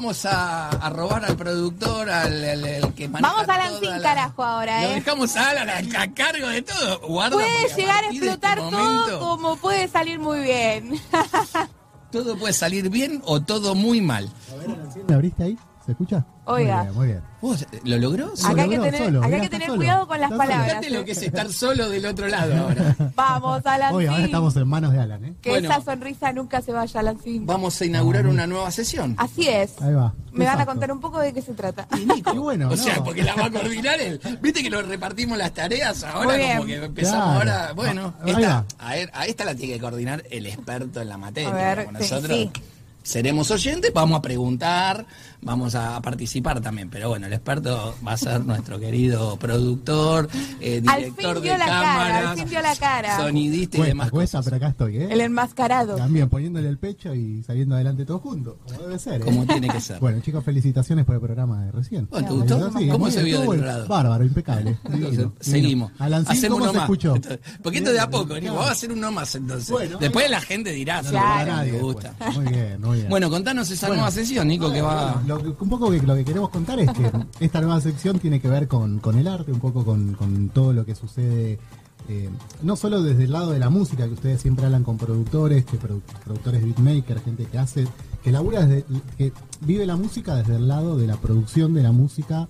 vamos a, a robar al productor, al, al- al que maneja Vamos a toda Lancín, la- carajo, ahora, Lo ¿eh? dejamos a Alan a, a cargo de todo. Guarda, Puede porque llegar a partir de este explotar todo como puede salir muy bien. Todo puede salir bien o todo muy mal. A ver, Alancín, ¿me abriste ahí? ¿Se escucha? Oiga. Muy bien, muy bien. ¿Vos, ¿Lo logró? Acá hay que tener, solo, acá hay mirá, que está tener solo. cuidado con las palabras. Fíjate lo que es estar solo del otro lado ahora. Vamos a Lancín. Hoy, ahora estamos en manos de Alan, ¿eh? Que Bueno. esa sonrisa nunca se vaya a Lancín. Vamos a inaugurar una nueva sesión. Así es. Ahí va. Me van a contar un poco de qué se trata. Y Nico. Y bueno, o no. sea, porque la va a coordinar él. Viste que lo repartimos las tareas ahora, Muy bien. como que empezamos Claro. ahora. Bueno, Ah, ahí esta, va. a, ver, a esta la tiene que coordinar el experto en la materia. A ver, como sí, nosotros sí. Seremos oyentes, vamos a preguntar, vamos a participar también. Pero bueno, el experto va a ser nuestro querido productor, eh, Al director fin de la cara, cámaras, al fin dio la cara. sonidista y demás cuesta, cosas. pero acá estoy, ¿eh? El enmascarado. También poniéndole el pecho y saliendo adelante todos juntos, como debe ser. ¿eh? Como tiene que ser. Bueno, chicos, felicitaciones por el programa de recién. Bueno, ¿te gustó? Sí, ¿Cómo se vio del lado? Bárbaro, impecable. Entonces, Divino, seguimos. Alancín, Hacemos ¿cómo uno se más. escuchó? Entonces, Porque esto de a poco. Vamos a hacer uno más entonces. Bueno, Después la gente dirá, No nadie me después. gusta. Muy bien, muy bien. Bueno, contanos esa Bueno, nueva sesión, Nico, que va... Bueno, lo que- un poco que, lo que queremos contar es que esta nueva sección tiene que ver con, con el arte, un poco con, con todo lo que sucede, eh, no solo desde el lado de la música, que ustedes siempre hablan con productores, que produ- productores beatmaker, gente que hace, que labura desde, que vive la música desde el lado de la producción de la música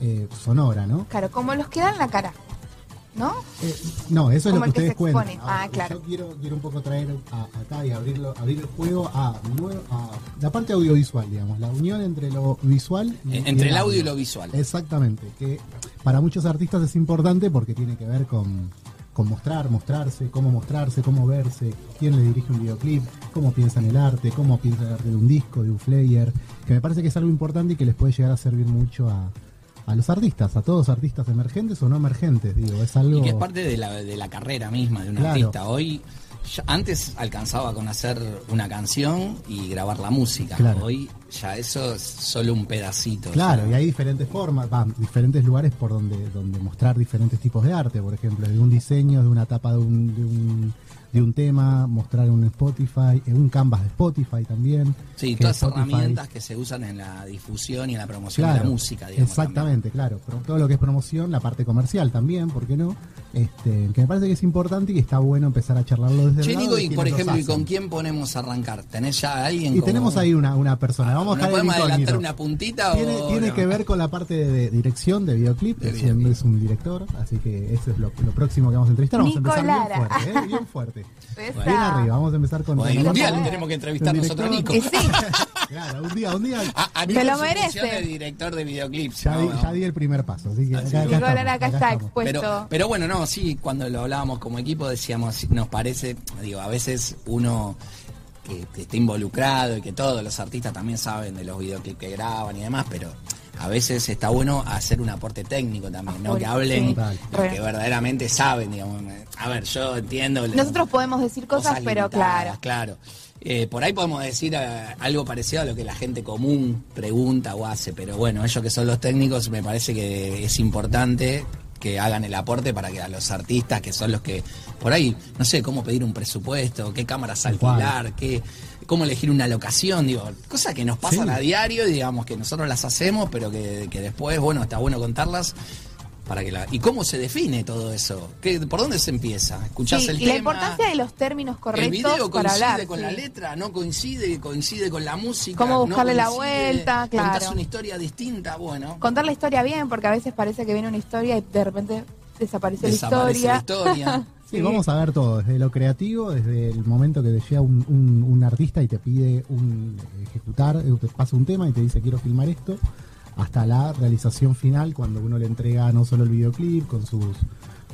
eh, sonora, ¿no? Claro, como los que dan la cara. ¿No? Eh, no, eso es lo que que ustedes se cuentan. expone. Ah, claro. Yo quiero, quiero un poco traer a- acá y abrirlo, abrir el juego a, la parte audiovisual, digamos, la unión entre lo visual y, En- entre el audio y lo visual. Exactamente, que para muchos artistas es importante porque tiene que ver con, con mostrar, mostrarse, cómo mostrarse, cómo verse, quién le dirige un videoclip, cómo piensa en el arte, cómo piensa en el arte de un disco, de un flyer, que me parece que es algo importante y que les puede llegar a servir mucho a, a los artistas, a todos artistas emergentes o no emergentes, digo, es algo... Y que es parte de la, de la carrera misma de un Claro. artista. Hoy, antes alcanzaba con hacer una canción y grabar la música. Claro. Hoy ya eso es solo un pedacito. Claro, y hay diferentes formas, va, diferentes lugares por donde, donde mostrar diferentes tipos de arte, por ejemplo, de un diseño, de una tapa de un, de un, de un tema, mostrar un Spotify, en un canvas de Spotify también. Sí, todas Spotify- herramientas que se usan en la difusión y en la promoción de Claro, la música, digamos. exactamente, claro. Pero todo lo que es promoción, la parte comercial también, ¿por qué no? Este, que me parece que es importante y que está bueno empezar a charlarlo desde Che, el lado Nico, de y por ejemplo, ¿y con quién ponemos a arrancar? ¿Tenés ya a alguien? Y como- tenemos ahí una, una persona. Vamos a ¿No dejar el podemos adelantar una puntita Tiene, o tiene no? que ver con la parte de, de dirección de videoclip. De es, un, videoclip. es un director, así que eso es lo, lo próximo que vamos a entrevistar. Vamos a empezar bien fuerte, ¿eh? bien fuerte. Esa. Bien arriba. Vamos a empezar con. Bueno, con un día Nico. le tenemos que entrevistar El nosotros a Nico. sí, Claro, un día, un día. A, a Se Nico lo merece. de director de videoclips. Ya, ¿no? di, ya di el primer paso, así que Así acá estamos, está expuesto. Pero, pero bueno, no, sí, cuando lo hablábamos como equipo decíamos, nos parece, digo, a veces uno que, que está involucrado y que todos los artistas también saben de los videoclips que graban y demás, pero a veces está bueno hacer un aporte técnico también, ¿no? Que hablen sí. los que verdaderamente saben, digamos. A ver, yo entiendo. nosotros podemos decir cosas, pero claro. Claro. Eh, por ahí podemos decir eh, algo parecido a lo que la gente común pregunta o hace, pero bueno, ellos que son los técnicos, me parece que es importante que hagan el aporte para que a los artistas, que son los que, por ahí, no sé, cómo pedir un presupuesto, qué cámaras alquilar, qué, cómo elegir una locación, digo, cosas que nos pasan Sí. a diario, y digamos que nosotros las hacemos, pero que, que después, bueno, está bueno contarlas. Para que la, ¿Y cómo se define todo eso? ¿Qué, ¿Por dónde se empieza? ¿Escuchás Sí, el y tema? la importancia de los términos el correctos video para coincide hablar. con sí. la letra, no coincide, coincide con la música. Cómo no buscarle la vuelta, claro. Contás una historia distinta, bueno. Contar la historia bien, porque a veces parece que viene una historia y de repente Desaparece la la historia. historia. Sí, vamos a ver todo, desde lo creativo, desde el momento que te llega un, un- un artista y te pide un ejecutar, te pasa un tema y te dice quiero filmar esto, hasta la realización final, cuando uno le entrega no solo el videoclip con sus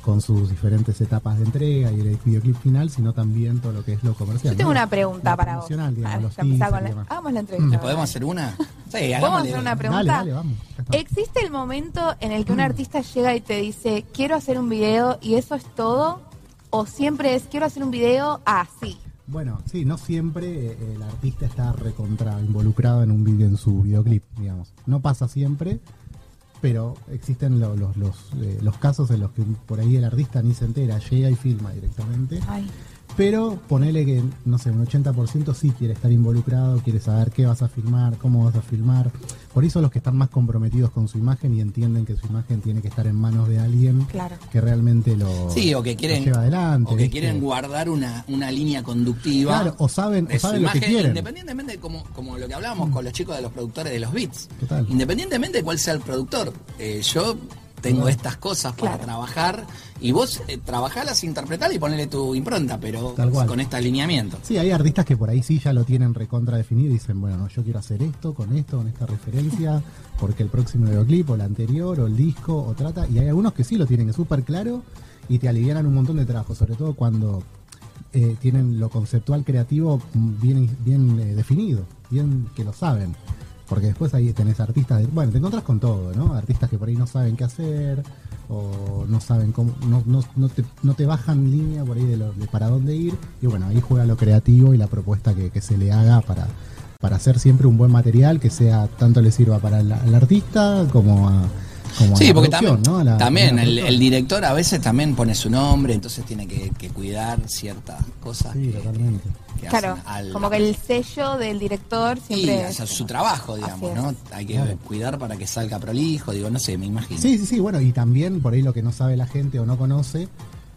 con sus diferentes etapas de entrega y el videoclip final, sino también todo lo que es lo comercial. Yo tengo ¿no? una pregunta Lo para vos. digamos, Ah, los con la- demás. Hagamos la entrevista. ¿Le podemos hacer una? Sí, ¿Podemos hacer una pregunta? Dale, dale, vamos. ¿Existe el momento en el que un artista llega y te dice, quiero hacer un video y eso es todo? ¿O siempre es, quiero hacer un video así? Bueno, sí, no siempre eh, el artista está recontra involucrado en un video, en su videoclip, digamos. No pasa siempre, pero existen lo- los, los, eh, los casos en los que por ahí el artista ni se entera, llega y filma directamente. Ay, pero ponele que, no sé, un 80% sí quiere estar involucrado, quiere saber qué vas a filmar, cómo vas a filmar. Por eso los que están más comprometidos con su imagen y entienden que su imagen tiene que estar en manos de alguien Claro. que realmente lo, Sí, o que lo quieren, lleva adelante. o que ¿viste? quieren guardar una, una línea conductiva. Claro, o saben, de o su saben lo que imagen, quieren. Independientemente de como, como lo que hablábamos con los chicos de los productores de los beats. Total. Independientemente de cuál sea el productor. Eh, yo tengo estas cosas para Claro. trabajar y vos eh, trabajalas, interpretar y ponerle tu impronta, pero con este alineamiento. Sí, hay artistas que por ahí sí ya lo tienen recontra definido y dicen, bueno, no, yo quiero hacer esto, con esto, con esta referencia, porque el próximo videoclip o el anterior o el disco o trata, y hay algunos que sí lo tienen súper claro y te alivianan un montón de trabajo, sobre todo cuando eh, tienen lo conceptual creativo bien, bien eh, definido, bien que lo saben. Porque después ahí tenés artistas, de- bueno, te encontrás con todo, ¿no? Artistas que por ahí no saben qué hacer o no saben cómo, no, no, no, te, no te bajan línea por ahí de, lo- de para dónde ir y bueno, ahí juega lo creativo y la propuesta que, que se le haga para, para hacer siempre un buen material que sea tanto le sirva para el, al artista como a, como Sí, porque también, ¿no? A la- también el, director a veces también pone su nombre, entonces tiene que, que cuidar ciertas cosas Sí, que, totalmente. que Claro, al- como que el sello del director Sí, siempre... o sea, su trabajo, digamos, ¿no? es. Hay que Claro. cuidar para que salga prolijo, digo, no sé, me imagino. Sí, sí, sí, bueno, y también por ahí lo que no sabe la gente o no conoce,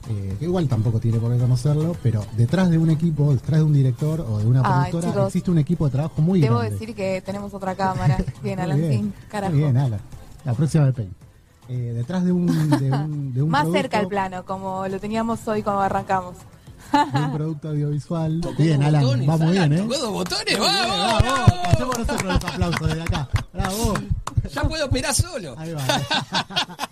eh, que igual tampoco tiene por qué conocerlo, pero detrás de un equipo, detrás de un director o de una Ay, productora, chicos. existe un equipo de trabajo muy Debo grande. decir que tenemos otra cámara. Bien, Alan, bien, sí, carajo. Muy bien, Alan. La próxima de Pain. Eh, detrás de un, de un, de un Más producto- cerca al plano, como lo teníamos hoy cuando arrancamos. de un producto audiovisual. Tocó Bien, Alan, botones, va muy bien, ¿eh? Tocó dos botones, ¡vamos! bravo. Hacemos nosotros los aplausos desde acá. Bravo. Ya puedo operar solo. Ahí va.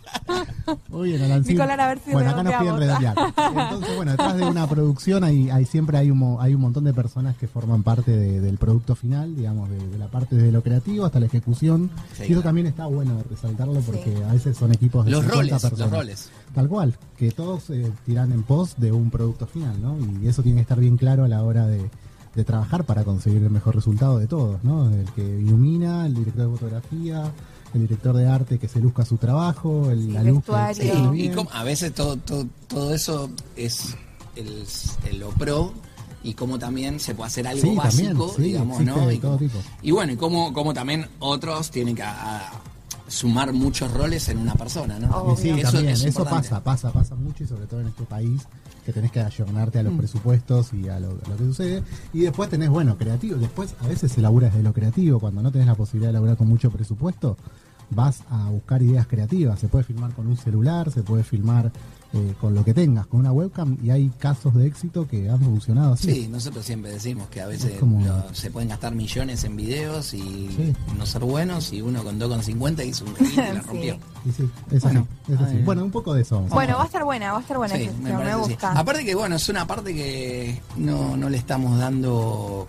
Muy bien, Alancín. Nicolás, a ver si Bueno, acá nos piden redondear. Entonces, bueno, detrás de una producción hay, hay siempre hay un, mo- hay un montón de personas que forman parte de- del producto final, digamos, de, de la parte de lo creativo hasta la ejecución. Sí, y eso claro. también está bueno resaltarlo porque Sí. a veces son equipos de Los 50 roles, los roles. Tal cual, que todos eh, tiran en pos de un producto final, ¿no? Y eso tiene que estar bien claro a la hora de, de trabajar para conseguir el mejor resultado de todos, ¿no? El que ilumina, el director de fotografía, el director de arte que se luzca su trabajo, el, Sí, la luz. Sí, y como- a veces todo, todo, todo eso es el, el lo pro y como también se puede hacer algo Sí, también, básico, sí, digamos, ¿no? de Y, todo como- tipo. y bueno, y como, como también otros tienen que a- a sumar muchos roles en una persona, ¿no? Sí, Eso también, es eso importante. pasa, pasa, pasa mucho y sobre todo en este país que tenés que ayornarte a los presupuestos y a lo, a lo que sucede. Y después tenés, bueno, creativo. Después a veces se labura desde lo creativo. Cuando no tenés la posibilidad de laburar con mucho presupuesto, vas a buscar ideas creativas. Se puede filmar con un celular, se puede filmar eh, con lo que tengas, con una webcam. Y hay casos de éxito que han funcionado así. Sí, nosotros siempre decimos que a veces Es como- lo- se pueden gastar millones en videos y Sí. no ser buenos y uno con 2,50 hizo un y la rompió. Sí, es así, Bueno, es así. ay. Bueno, un poco de eso. vamos Bueno, va a estar buena, va a estar buena Sí, me gusta. Aparte que bueno, es una parte que no, no le estamos dando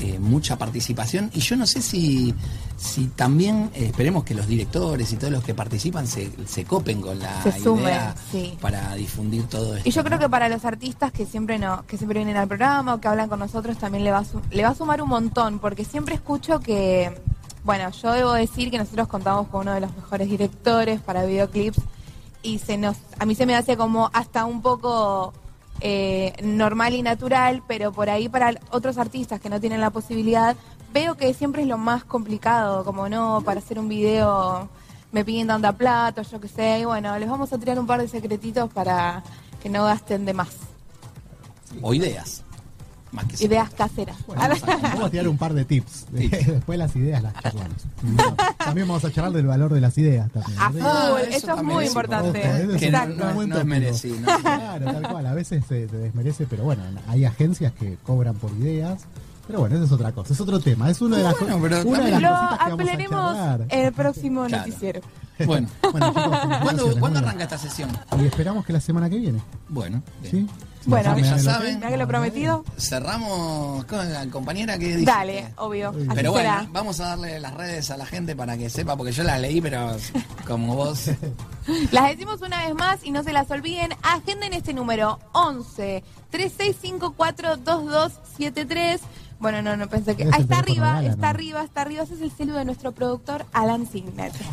eh, mucha participación y yo no sé si, si también eh, esperemos que los directores y todos los que participan se, se copen con la Se sumen, idea sí. para difundir todo esto. Y yo creo ¿no? que para los artistas que siempre no, que siempre vienen al programa o que hablan con nosotros también le va a, su- le va a sumar un montón, porque siempre escucho que, bueno, yo debo decir que nosotros contamos con uno de los mejores directores para videoclips y se nos, a mí se me hace como hasta un poco eh, normal y natural, pero por ahí para otros artistas que no tienen la posibilidad, veo que siempre es lo más complicado, como no, para hacer un video me piden tanta plata, yo qué sé, y bueno, les vamos a tirar un par de secretitos para que no gasten de más. O ideas. Más que Ideas caseras. Bueno, vamos a tirar un par de tips. Tips. Después las ideas las charlamos. También vamos a charlar del valor de las ideas también. Ah, eso eso, es muy es importante. es que no, Exacto. no- Buen no es merecido. ¿no? Claro, tal cual. A veces se, se desmerece, pero bueno, hay agencias que cobran por ideas. Pero bueno, eso es otra cosa, es otro tema. Es una de las, Bueno, pero una de las Lo cositas que vamos a charlar. en el próximo Claro. noticiero. Bueno, Bueno, chicos, ¿cuándo, felicitaciones, ¿cuándo muy arranca esta sesión? Y esperamos que la semana que viene. Bueno, bien. ¿Sí? Bueno, ya saben. Que lo prometido. Cerramos con la compañera que dice. Dale, obvio. Así Pero bueno, será. vamos a darle las redes a la gente para que sepa, porque yo las leí, pero como vos. Las decimos una vez más y no se las olviden. Agenden este número 11 3654 2273. Bueno, no, no pensé que. Ah, está arriba, está ¿no? arriba, está arriba. Ese es el celu de nuestro productor Alan Signet.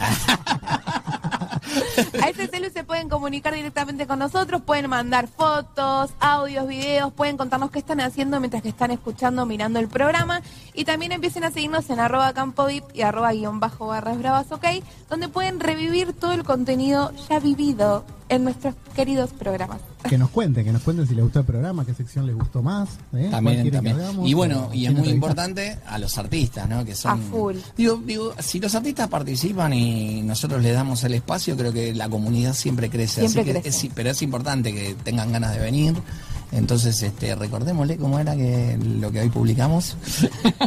A ese celu se pueden comunicar. comunicar directamente con nosotros, pueden mandar fotos, audios, videos, pueden contarnos qué están haciendo mientras que están escuchando, mirando el programa. Y también empiecen a seguirnos en arroba campodip y arroba guion bajo barras bravas, ok, donde pueden revivir todo el contenido ya vivido en nuestros queridos programas. Que nos cuenten, que nos cuenten si les gustó el programa, qué sección les gustó más. ¿eh? ¿Cuál También, también. hagamos? Y bueno, ¿O y es muy importante a los artistas, ¿no? Que son. A full. Digo, digo, si los artistas participan y nosotros les damos el espacio, creo que la comunidad siempre crece. Siempre Así que crece. es- pero es importante que tengan ganas de venir. Entonces, este, recordémosle cómo era que lo que hoy publicamos.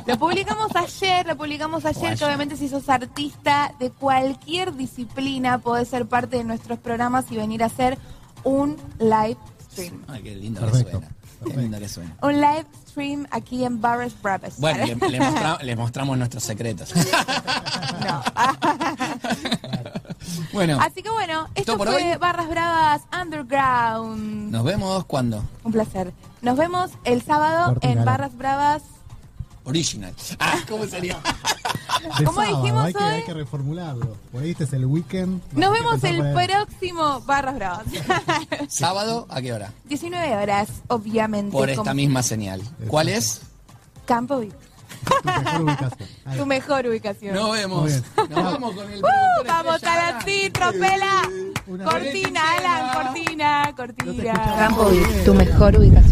Lo publicamos ayer, lo publicamos ayer, ayer. que obviamente si sos artista de cualquier disciplina, podés ser parte de nuestros programas y venir a hacer un live stream. Ay, qué lindo Perfecto, que suena. Qué lindo que suena. Un live stream aquí en Barras Bravas. Bueno, le, le mostra- les mostramos nuestros secretos. No. bueno, Así que bueno, esto ¿Todo por fue hoy? Barras Bravas Underground. nos vemos cuando. Un placer. Nos vemos el sábado en Barras Bravas. Original. Ah, ¿cómo sería? De ¿Cómo sábado, dijimos hay que, hoy? hay que reformularlo. Por ahí este es el weekend. Nos vemos el próximo Barras Bravas. ¿Sábado? ¿A qué hora? 19 horas, obviamente. Por esta como misma señal. ¿Cuál es? Campo Vic. Tu mejor ubicación. Ahí. Tu mejor ubicación. Nos vemos. Muy bien. Nos vamos con el ¡Uh! productor vamos estrella, Alan. tropela. Una Cortina. Alan, cortina, No te cortina. Campo. Vic, tu mejor ubicación.